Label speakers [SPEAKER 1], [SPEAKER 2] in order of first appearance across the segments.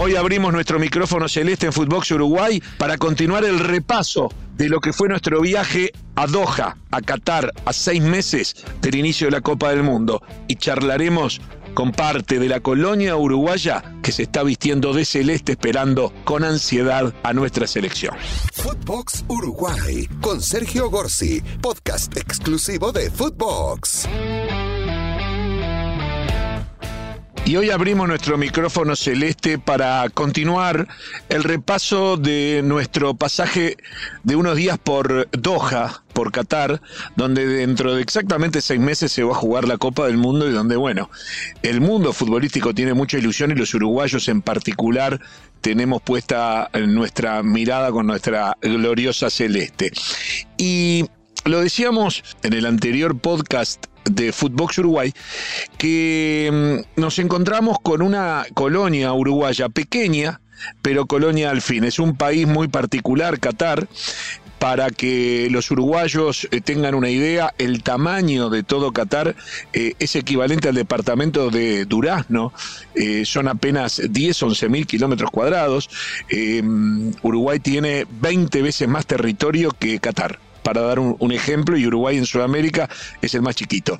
[SPEAKER 1] Hoy abrimos nuestro micrófono celeste en Footbox Uruguay para continuar el repaso de lo que fue nuestro viaje a Doha, a Qatar, a seis meses del inicio de la Copa del Mundo. Y charlaremos con parte de la colonia uruguaya que se está vistiendo de celeste esperando con ansiedad a nuestra selección.
[SPEAKER 2] Footbox Uruguay con Sergio Gorsi, podcast exclusivo de Footbox.
[SPEAKER 1] Y hoy abrimos nuestro micrófono celeste para continuar el repaso de nuestro pasaje de unos días por Doha, por Qatar, donde dentro de exactamente seis meses se va a jugar la Copa del Mundo y donde, bueno, el mundo futbolístico tiene mucha ilusión y los uruguayos en particular tenemos puesta nuestra mirada con nuestra gloriosa celeste. Y lo decíamos en el anterior podcast de Footbox Uruguay, que mm, nos encontramos con una colonia uruguaya pequeña, pero colonia al fin. Es un país muy particular, Qatar. Para que los uruguayos eh, tengan una idea, el tamaño de todo Qatar eh, es equivalente al departamento de Durazno, eh, son apenas 10, 11 mil kilómetros cuadrados. Uruguay tiene 20 veces más territorio que Qatar para dar un, ejemplo, y Uruguay en Sudamérica es el más chiquito.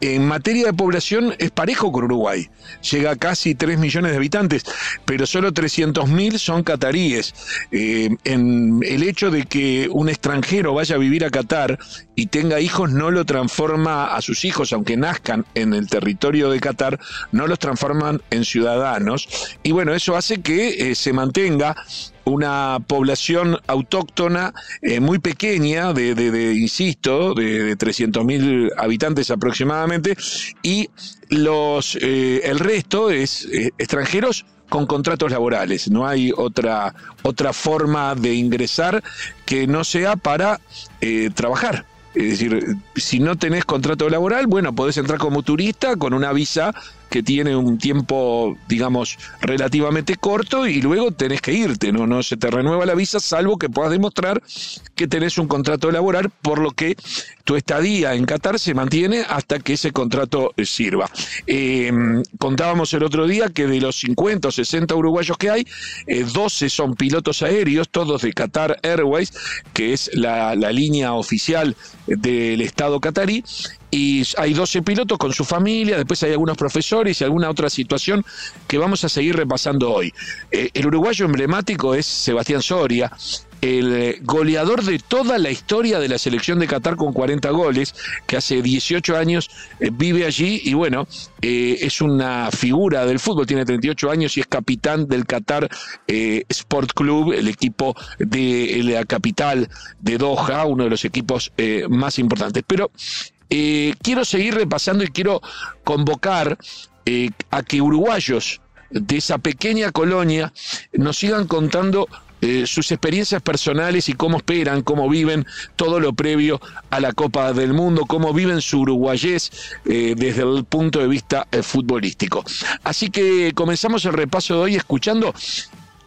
[SPEAKER 1] En materia de población es parejo con Uruguay, llega a casi 3 millones de habitantes, pero solo 300.000 son cataríes. Eh, en el hecho de que un extranjero vaya a vivir a Qatar y tenga hijos no lo transforma a sus hijos, aunque nazcan en el territorio de Qatar, no los transforman en ciudadanos. Y bueno, eso hace que eh, se mantenga una población autóctona eh, muy pequeña, de, insisto, de, de 300.000 habitantes aproximadamente, y los, eh, el resto es eh, extranjeros con contratos laborales. No hay otra, otra forma de ingresar que no sea para trabajar. Es decir, si no tenés contrato laboral, bueno, podés entrar como turista con una visa que tiene un tiempo, digamos, relativamente corto y luego tenés que irte, ¿no? No se te renueva la visa salvo que puedas demostrar que tenés un contrato laboral, por lo que tu estadía en Qatar se mantiene hasta que ese contrato sirva. Em, contábamos el otro día que de los 50 o 60 uruguayos que hay, 12 eh, son pilotos aéreos, todos de Qatar Airways, que es la, la línea oficial del Estado catarí, y hay 12 pilotos con su familia, después hay algunos profesores y alguna otra situación que vamos a seguir repasando hoy. Eh, el uruguayo emblemático es Sebastián Soria, el eh, goleador de toda la historia de la selección de Qatar con 40 goles, que hace 18 años eh, vive allí y bueno, es una figura del fútbol, tiene 38 años y es capitán del Qatar Sport Club, el equipo de la capital de Doha, uno de los equipos más importantes. Pero eh, quiero seguir repasando y quiero convocar eh, a que uruguayos de esa pequeña colonia nos sigan contando eh, sus experiencias personales y cómo esperan, cómo viven todo lo previo a la Copa del Mundo, cómo viven su uruguayés desde el punto de vista futbolístico. Así que comenzamos el repaso de hoy escuchando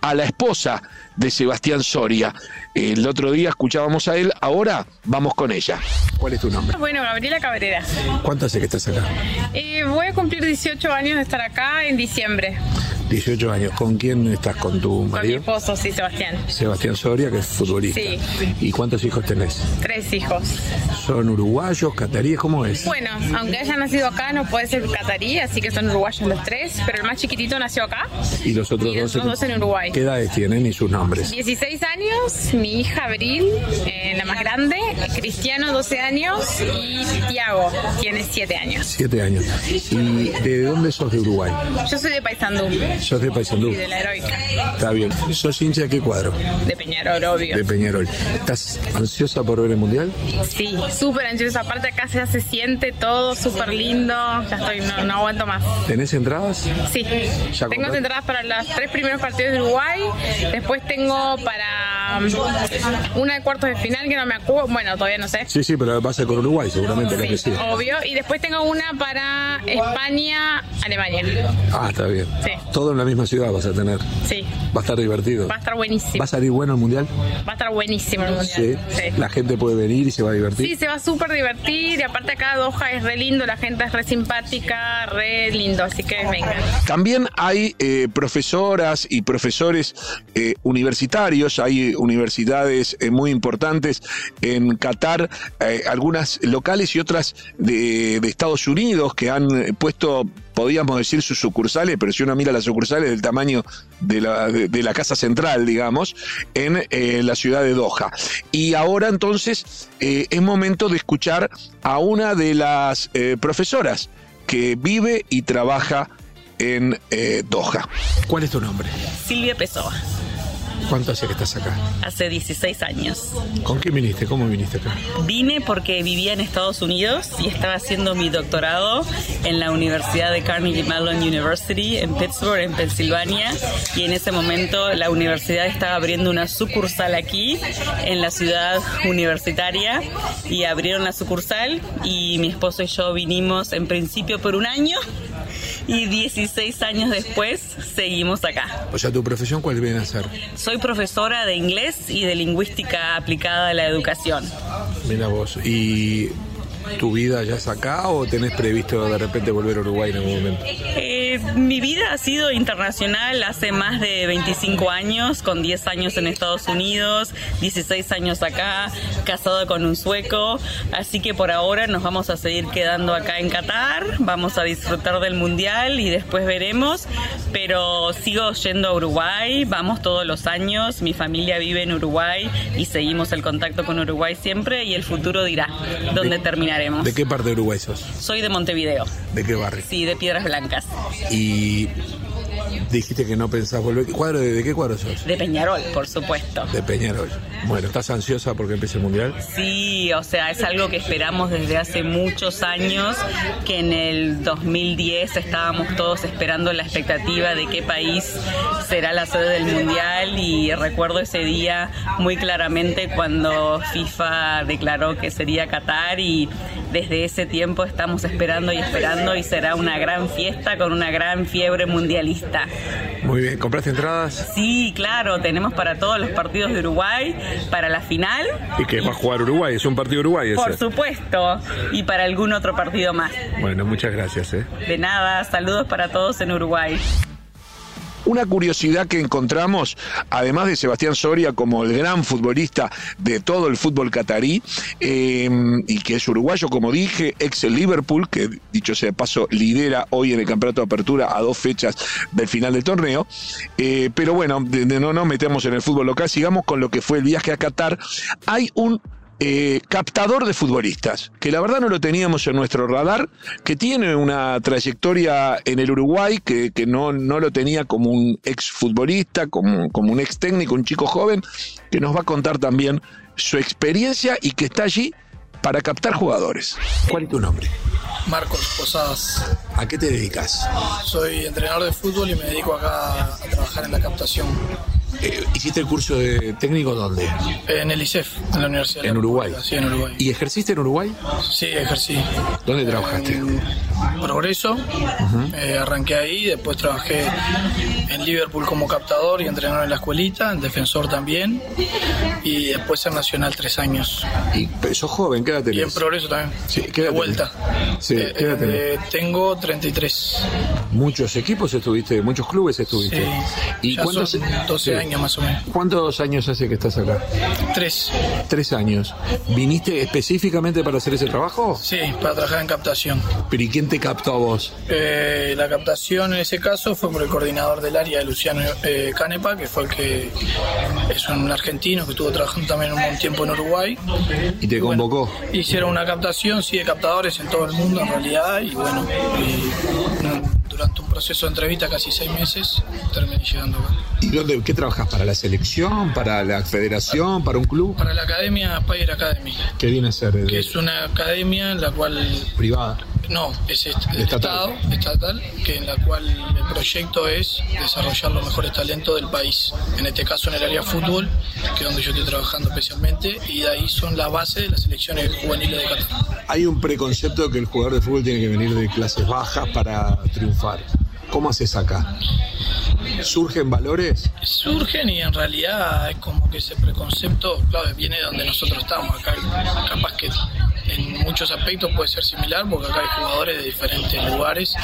[SPEAKER 1] a la esposa de Sebastián Soria. El otro día escuchábamos a él, ahora vamos con ella. ¿Cuál es tu nombre?
[SPEAKER 3] Bueno, Gabriela Cabrera.
[SPEAKER 1] ¿Cuánto hace que estás acá?
[SPEAKER 3] Eh, voy a cumplir 18 años de estar acá en diciembre.
[SPEAKER 1] 18 años. ¿Con quién estás? ¿Con tu marido?
[SPEAKER 3] Con mi esposo, sí, Sebastián.
[SPEAKER 1] Sebastián Soria, que es futbolista.
[SPEAKER 3] Sí.
[SPEAKER 1] ¿Y cuántos hijos tenés?
[SPEAKER 3] Tres hijos.
[SPEAKER 1] ¿Son uruguayos, cataríes? ¿Cómo es?
[SPEAKER 3] Bueno, aunque haya nacido acá, no puede ser catarí, así que son uruguayos los tres, pero el más chiquitito nació acá.
[SPEAKER 1] ¿Y los otros,
[SPEAKER 3] y los dos, dos en Uruguay?
[SPEAKER 1] ¿Qué edades tienen y sus nombres?
[SPEAKER 3] 16 años, mi hija Abril, eh, la más grande, Cristiano, 12 años, y Tiago, tiene 7 años.
[SPEAKER 1] 7 años. ¿Y de dónde sos de Uruguay?
[SPEAKER 3] Yo soy de Paysandú.
[SPEAKER 1] ¿Sos de Paysandú?
[SPEAKER 3] Sí, de la Heroica.
[SPEAKER 1] Está bien. ¿Sos hincha de qué cuadro?
[SPEAKER 3] De Peñarol, obvio.
[SPEAKER 1] De Peñarol. ¿Estás ansiosa por ver el Mundial?
[SPEAKER 3] Sí, súper ansiosa. Aparte acá ya se siente todo súper lindo. Ya estoy, no, aguanto más.
[SPEAKER 1] ¿Tenés entradas?
[SPEAKER 3] Sí. Tengo entradas para los tres primeros partidos de Uruguay. Después tengo para una de cuartos de final que no me acuerdo, bueno, todavía no sé.
[SPEAKER 1] Sí, sí, pero va a ser con Uruguay seguramente,
[SPEAKER 3] sí, que sí. Obvio, y después tengo una para España, Alemania.
[SPEAKER 1] Ah, está bien.
[SPEAKER 3] Sí.
[SPEAKER 1] Todo en la misma ciudad vas a tener.
[SPEAKER 3] Sí.
[SPEAKER 1] Va a estar divertido.
[SPEAKER 3] Va a estar buenísimo.
[SPEAKER 1] ¿Va a salir bueno el mundial?
[SPEAKER 3] Va a estar buenísimo el mundial.
[SPEAKER 1] Sí. La gente puede venir y se va a divertir.
[SPEAKER 3] Sí, se va a súper divertir y aparte acá Doha es re lindo, la gente es re simpática, re lindo, así que vengan.
[SPEAKER 1] También hay eh, profesoras y profesores eh, universitarios, hay universidades eh, muy importantes en Qatar, algunas locales y otras de, Estados Unidos que han puesto podríamos decir sus sucursales, pero si uno mira las sucursales del tamaño de la, de, la casa central, digamos, en la ciudad de Doha. Y ahora entonces es momento de escuchar a una de las profesoras que vive y trabaja en eh, Doha. ¿Cuál es tu nombre?
[SPEAKER 4] Silvia Pessoa.
[SPEAKER 1] ¿Cuánto hace que estás acá?
[SPEAKER 4] Hace 16 años.
[SPEAKER 1] ¿Con qué viniste? ¿Cómo viniste acá?
[SPEAKER 4] Vine porque vivía en Estados Unidos y estaba haciendo mi doctorado en la Universidad de Carnegie Mellon University en Pittsburgh, en Pensilvania. Y en ese momento la universidad estaba abriendo una sucursal aquí, en la ciudad universitaria. Y abrieron la sucursal y mi esposo y yo vinimos en principio por un año y 16 años después seguimos acá.
[SPEAKER 1] O sea, ¿tu profesión cuál viene a ser?
[SPEAKER 4] Soy profesora de inglés y de lingüística aplicada a la educación.
[SPEAKER 1] Mira vos, ¿y tu vida ya es acá o tenés previsto de repente volver a Uruguay en algún momento?
[SPEAKER 4] Eh, mi vida ha sido internacional hace más de 25 años, con 10 años en Estados Unidos, 16 años acá, casado con un sueco, así que por ahora nos vamos a seguir quedando acá en Qatar, vamos a disfrutar del mundial y después veremos, pero sigo yendo a Uruguay, vamos todos los años, mi familia vive en Uruguay y seguimos el contacto con Uruguay siempre y el futuro dirá dónde terminará.
[SPEAKER 1] ¿De qué parte de Uruguay sos?
[SPEAKER 4] Soy de Montevideo.
[SPEAKER 1] ¿De qué barrio?
[SPEAKER 4] Sí, de Piedras Blancas.
[SPEAKER 1] Y dijiste que no pensás volver. ¿Cuadro de, qué cuadro sos?
[SPEAKER 4] De Peñarol, por supuesto.
[SPEAKER 1] De Peñarol. Bueno, ¿estás ansiosa porque empiece el mundial?
[SPEAKER 4] Sí, o sea, es algo que esperamos desde hace muchos años, que en el 2010 estábamos todos esperando la expectativa de qué país será la sede del mundial y recuerdo ese día muy claramente cuando FIFA declaró que sería Qatar y desde ese tiempo estamos esperando y esperando y será una gran fiesta con una gran fiebre mundialista.
[SPEAKER 1] Muy bien, ¿compraste entradas?
[SPEAKER 4] Sí, claro, tenemos para todos los partidos de Uruguay, para la final.
[SPEAKER 1] ¿Y que va a jugar Uruguay? ¿Es un partido Uruguay ese?
[SPEAKER 4] Por supuesto, y para algún otro partido más.
[SPEAKER 1] Bueno, muchas gracias. ¿eh?
[SPEAKER 4] De nada, saludos para todos en Uruguay.
[SPEAKER 1] Una curiosidad que encontramos, además de Sebastián Soria como el gran futbolista de todo el fútbol catarí, eh, y que es uruguayo, como dije, ex Liverpool, que dicho sea de paso, lidera hoy en el campeonato de apertura a dos fechas del final del torneo. Eh, pero bueno, no nos metemos en el fútbol local, sigamos con lo que fue el viaje a Qatar. Hay un eh, captador de futbolistas, que la verdad no lo teníamos en nuestro radar, que tiene una trayectoria en el Uruguay, que, no, no, lo tenía como un ex futbolista, como, como un ex técnico, un chico joven, que nos va a contar también su experiencia y que está allí para captar jugadores. ¿Cuál es tu nombre?
[SPEAKER 5] Marcos Posadas.
[SPEAKER 1] ¿A qué te dedicas?
[SPEAKER 5] Soy entrenador de fútbol y me dedico acá a trabajar en la captación.
[SPEAKER 1] Eh, ¿Hiciste el curso de técnico dónde?
[SPEAKER 5] En el ICEF, en la Universidad.
[SPEAKER 1] ¿En Uruguay?
[SPEAKER 5] Sí, en Uruguay.
[SPEAKER 1] ¿Y ejerciste en Uruguay?
[SPEAKER 5] Sí, ejercí.
[SPEAKER 1] ¿Dónde trabajaste?
[SPEAKER 5] Progreso, eh, arranqué ahí, después trabajé en Liverpool como captador y entrenador en la escuelita, en defensor también, y después en Nacional tres años.
[SPEAKER 1] ¿Y sos joven? ¿Qué edad tenés?
[SPEAKER 5] Y en Progreso también.
[SPEAKER 1] Sí, ¿qué edad
[SPEAKER 5] De vuelta.
[SPEAKER 1] Sí, ¿qué edad
[SPEAKER 5] eh, tengo 33.
[SPEAKER 1] ¿Muchos equipos estuviste? ¿Muchos clubes estuviste?
[SPEAKER 5] Sí.
[SPEAKER 1] ¿Y
[SPEAKER 5] ya
[SPEAKER 1] cuántos?
[SPEAKER 5] Son 12 años más o menos.
[SPEAKER 1] ¿Cuántos años hace que estás acá?
[SPEAKER 5] Tres.
[SPEAKER 1] Tres años. ¿Viniste específicamente para hacer ese trabajo?
[SPEAKER 5] Sí, para trabajar en captación.
[SPEAKER 1] ¿Pero y quién te captó a vos?
[SPEAKER 5] Eh, la captación en ese caso fue por el coordinador del área, Luciano eh, Canepa, que fue el que es un argentino que estuvo trabajando también un buen tiempo en Uruguay.
[SPEAKER 1] ¿Y te convocó?
[SPEAKER 5] hicieron una captación, sí, de captadores en todo el mundo en realidad, y bueno, durante un proceso de entrevista casi seis meses terminé llegando acá.
[SPEAKER 1] ¿Y dónde, qué trabajas? ¿Para la selección? ¿Para la federación? ¿Para un club?
[SPEAKER 5] Para la academia Spire Academy.
[SPEAKER 1] ¿Qué viene a ser?
[SPEAKER 5] Que es una academia en la cual...
[SPEAKER 1] Privada.
[SPEAKER 5] No, es est- el
[SPEAKER 1] Estatal.
[SPEAKER 5] Estado estatal, que en la cual el proyecto es desarrollar los mejores talentos del país. En este caso en el área fútbol, que es donde yo estoy trabajando especialmente, y de ahí son las bases de las selecciones juveniles de Qatar.
[SPEAKER 1] Hay un preconcepto de que el jugador de fútbol tiene que venir de clases bajas para triunfar. ¿Cómo haces acá? ¿Surgen valores?
[SPEAKER 5] surgen y en realidad es como que ese preconcepto, claro, viene de donde nosotros estamos. Acá capaz que en muchos aspectos puede ser similar porque acá hay jugadores de diferentes lugares,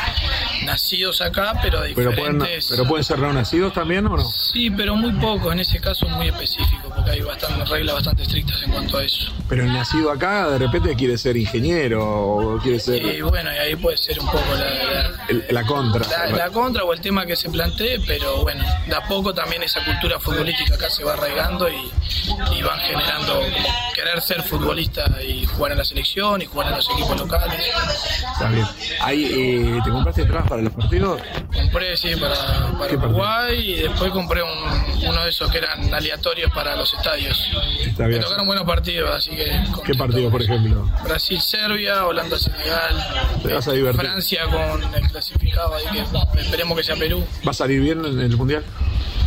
[SPEAKER 5] nacidos acá, pero de
[SPEAKER 1] ¿Pero pueden,
[SPEAKER 5] diferentes...
[SPEAKER 1] ¿Pero pueden ser no nacidos también o no?
[SPEAKER 5] Sí, pero muy pocos, en ese caso muy específico, porque hay bastante, reglas bastante estrictas en cuanto a eso.
[SPEAKER 1] Pero el nacido acá de repente quiere ser ingeniero o quiere ser
[SPEAKER 5] Y bueno, y ahí puede ser un poco la, la-
[SPEAKER 1] el- la contra.
[SPEAKER 5] la- la contra o el tema que se plantee, pero bueno, de a poco también esa cultura futbolística acá se va arraigando y, y van generando como querer ser futbolista y jugar en la selección y jugar en los equipos locales.
[SPEAKER 1] Está bien. Ahí, eh, ¿Te compraste entradas para los partidos?
[SPEAKER 5] Compré, sí, para, para. Uruguay y después compré un- uno de esos que eran aleatorios para los estadios.
[SPEAKER 1] Está
[SPEAKER 5] Me
[SPEAKER 1] bien.
[SPEAKER 5] tocaron buenos partidos, así que...
[SPEAKER 1] ¿Qué
[SPEAKER 5] contento.
[SPEAKER 1] partido, por ejemplo?
[SPEAKER 5] Brasil-Serbia, Holanda-Senegal,
[SPEAKER 1] Te vas a divertir.
[SPEAKER 5] Francia con el clasificado, ahí que esperemos que sea Perú.
[SPEAKER 1] ¿Va a salir bien en el Mundial?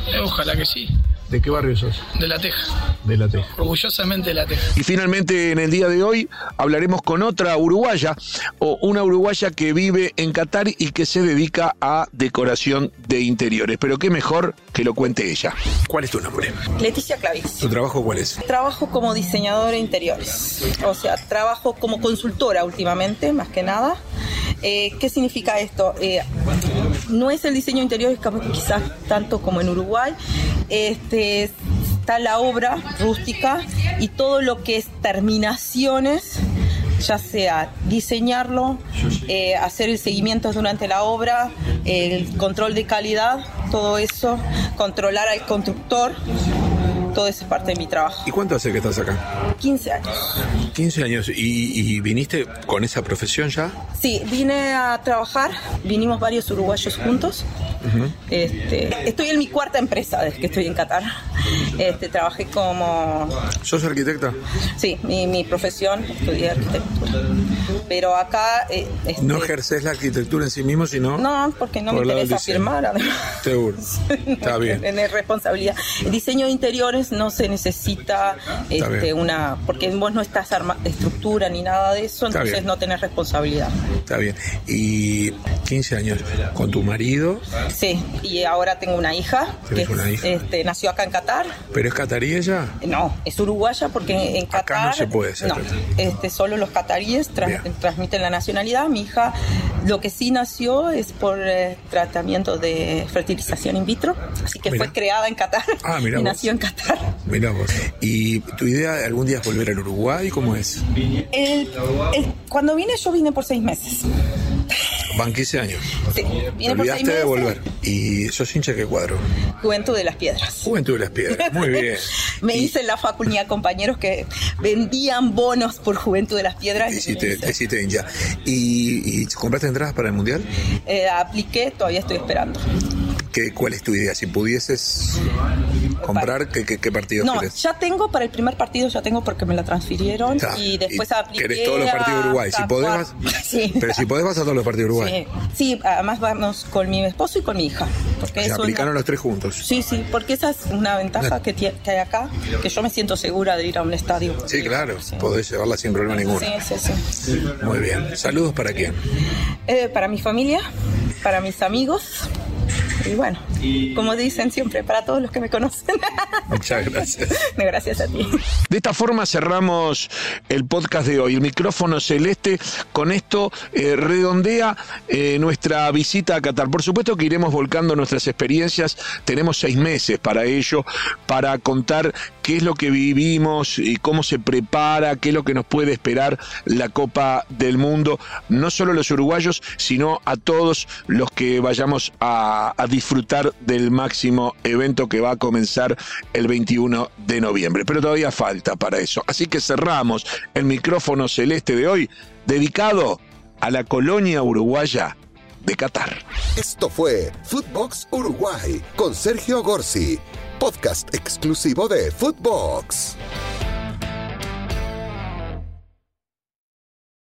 [SPEAKER 5] Eh, ojalá que sí,
[SPEAKER 1] ¿De qué barrio sos?
[SPEAKER 5] de la Teja,
[SPEAKER 1] De la Teja.
[SPEAKER 5] orgullosamente de la Teja.
[SPEAKER 1] Y finalmente en el día de hoy hablaremos con otra uruguaya o una uruguaya que vive en Qatar y que se dedica a decoración de interiores. Pero qué mejor que lo cuente ella. ¿Cuál es tu nombre?
[SPEAKER 6] Leticia Clavis.
[SPEAKER 1] ¿Tu trabajo cuál es?
[SPEAKER 6] Trabajo como diseñadora de interiores, o sea, trabajo como consultora últimamente, más que nada. Eh, ¿Qué significa esto? Eh, no es el diseño capaz- quizás tanto como en Uruguay. Este, está la obra rústica y todo lo que es terminaciones ya sea diseñarlo, eh, hacer el seguimiento durante la obra, el control de calidad, todo eso, controlar al constructor, todo eso es parte de mi trabajo.
[SPEAKER 1] ¿Y cuánto hace que estás acá?
[SPEAKER 6] 15 años.
[SPEAKER 1] 15 años. ¿Y, y viniste con esa profesión ya?
[SPEAKER 6] Sí, vine a trabajar, vinimos varios uruguayos juntos. este, estoy en mi cuarta empresa desde que estoy en Qatar. Este, trabajé como,
[SPEAKER 1] ¿Sos arquitecta?
[SPEAKER 6] sí, mi, mi profesión, estudié arquitectura. Pero acá... eh, este,
[SPEAKER 1] No ejerces la arquitectura en sí mismo, sino...
[SPEAKER 6] No, porque no
[SPEAKER 1] por
[SPEAKER 6] me interesa firmar. además.
[SPEAKER 1] Seguro. Está bien.
[SPEAKER 6] Tener responsabilidad. Diseño de interiores no se necesita este, una. Porque vos no estás arma estructura ni nada de eso,
[SPEAKER 1] Está
[SPEAKER 6] entonces
[SPEAKER 1] bien.
[SPEAKER 6] no tenés responsabilidad.
[SPEAKER 1] Está bien. Y 15 años con tu marido,
[SPEAKER 6] Sí, y ahora tengo una hija que
[SPEAKER 1] una hija.
[SPEAKER 6] Este, nació acá en Qatar.
[SPEAKER 1] pero es catarí ella.
[SPEAKER 6] No, es uruguaya porque en
[SPEAKER 1] Acá
[SPEAKER 6] Qatar.
[SPEAKER 1] no se puede ser.
[SPEAKER 6] No, este, solo los cataríes transmiten la nacionalidad. Mi hija, lo que sí nació es por eh, tratamiento de fertilización in vitro, así que fue creada en Qatar
[SPEAKER 1] Ah,
[SPEAKER 6] y
[SPEAKER 1] vos.
[SPEAKER 6] nació en Qatar.
[SPEAKER 1] Vos. ¿Y tu idea de algún día es volver al Uruguay? ¿Cómo es?
[SPEAKER 6] El- el- cuando vine, yo vine por seis meses.
[SPEAKER 1] Van 15 años.
[SPEAKER 6] Sí,
[SPEAKER 1] Te olvidaste de volver. ¿Y sos hincha qué cuadro?
[SPEAKER 6] Juventud de las Piedras.
[SPEAKER 1] Juventud de las Piedras. Muy bien.
[SPEAKER 6] Me
[SPEAKER 1] Y
[SPEAKER 6] hice en la facultad compañeros que vendían bonos por Juventud de las Piedras. Y
[SPEAKER 1] hiciste hincha. ¿Y, y compraste entradas para el Mundial?
[SPEAKER 6] Eh, apliqué, todavía estoy esperando.
[SPEAKER 1] ¿Qué, ¿Cuál es tu idea? Si pudieses comprar, ¿qué, qué, qué partido
[SPEAKER 6] No,
[SPEAKER 1] querés?
[SPEAKER 6] ya tengo para el primer partido, ya tengo porque me la transfirieron
[SPEAKER 1] Está.
[SPEAKER 6] y después
[SPEAKER 1] Y
[SPEAKER 6] apliqué.
[SPEAKER 1] querés todos los partidos de Uruguay. Si podés,
[SPEAKER 6] cuarto.
[SPEAKER 1] vas-
[SPEAKER 6] Sí.
[SPEAKER 1] Pero si podés, vas a todos los partidos de Uruguay.
[SPEAKER 6] Sí, sí, además vamos con mi esposo y con mi hija. Porque
[SPEAKER 1] Se
[SPEAKER 6] una-
[SPEAKER 1] aplicaron los tres juntos.
[SPEAKER 6] Sí, sí, porque esa es una ventaja que, tie- que hay acá, que yo me siento segura de ir a un estadio.
[SPEAKER 1] Sí, claro.
[SPEAKER 6] Sí.
[SPEAKER 1] Podés llevarla sin problema ninguno.
[SPEAKER 6] Sí, sí, sí.
[SPEAKER 1] Muy bien. Saludos para quién.
[SPEAKER 6] Eh, para mi familia, para mis amigos y bueno, como dicen siempre, para todos los que me conocen.
[SPEAKER 1] Muchas gracias.
[SPEAKER 6] Gracias a ti.
[SPEAKER 1] De esta forma cerramos el podcast de hoy. El micrófono celeste con esto eh, redondea eh, nuestra visita a Qatar. Por supuesto que iremos volcando nuestras experiencias. Tenemos seis meses para ello, para contar qué es lo que vivimos y cómo se prepara, qué es lo que nos puede esperar la Copa del Mundo. No solo los uruguayos, sino a todos los que vayamos a, a disfrutar del máximo evento que va a comenzar el 21 de noviembre. Pero todavía falta para eso. Así que cerramos el micrófono celeste de hoy dedicado a la colonia uruguaya de Qatar.
[SPEAKER 2] Esto fue Footbox Uruguay con Sergio Gorsi, podcast exclusivo de Footbox.